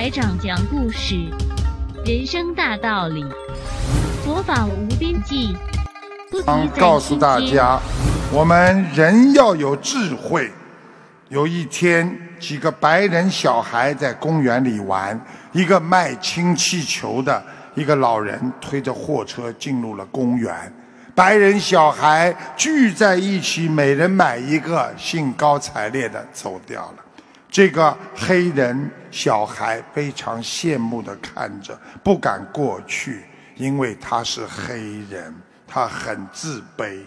台长讲故事，人生大道理，佛法无边际。不告诉大家，我们人要有智慧。有一天，几个白人小孩在公园里玩，一个卖氢气球的一个老人推着货车进入了公园。白人小孩聚在一起，每人买一个，兴高采烈地走掉了。这个黑人小孩非常羡慕地看着，不敢过去，因为他是黑人，他很自卑。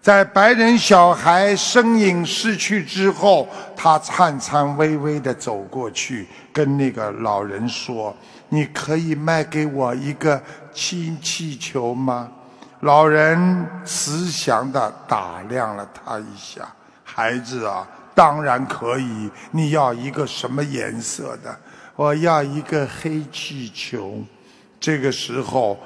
在白人小孩身影逝去之后，他颤颤巍巍地走过去，跟那个老人说：“你可以卖给我一个氢气球吗？”老人慈祥地打量了他一下：“孩子啊，当然可以。你要一个什么颜色的？我要一个黑气球。”这个时候，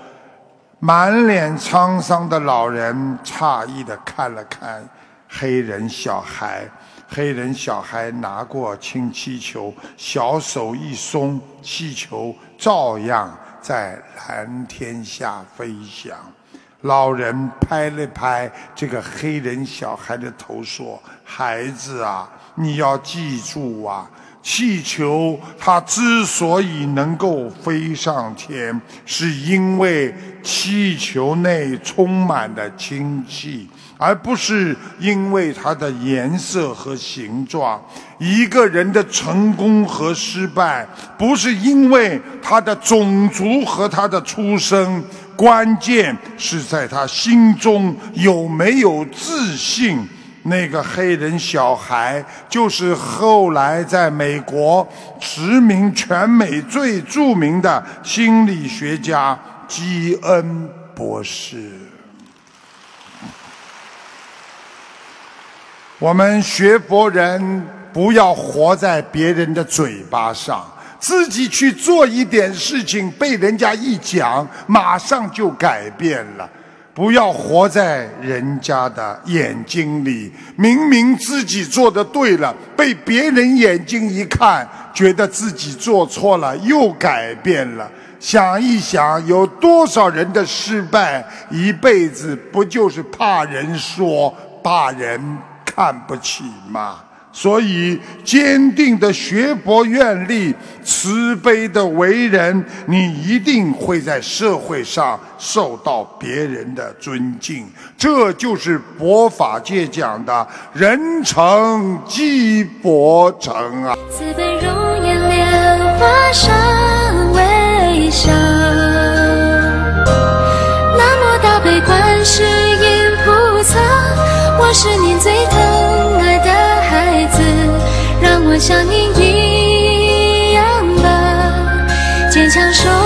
满脸沧桑的老人诧异地看了看黑人小孩，黑人小孩拿过氢气球，小手一松，气球照样在蓝天下飞翔。老人拍了拍这个黑人小孩的头，说：“孩子啊，你要记住啊，气球它之所以能够飞上天，是因为气球内充满了氢气，而不是因为它的颜色和形状。一个人的成功和失败，不是因为他的种族和他的出生。”关键是在他心中有没有自信。那个黑人小孩就是后来在美国驰名全美最著名的心理学家基恩博士。我们学佛人不要活在别人的嘴巴上。自己去做一点事情，被人家一讲，马上就改变了。不要活在人家的眼睛里，明明自己做的对了，被别人眼睛一看，觉得自己做错了，又改变了。想一想，有多少人的失败，一辈子不就是怕人说，怕人看不起吗？所以，坚定的学佛愿力，慈悲的为人，你一定会在社会上受到别人的尊敬。这就是佛法界讲的“人成即佛成”啊！慈悲容颜莲花上微笑。南无大悲观世音菩萨，我是您最像你一样的坚强说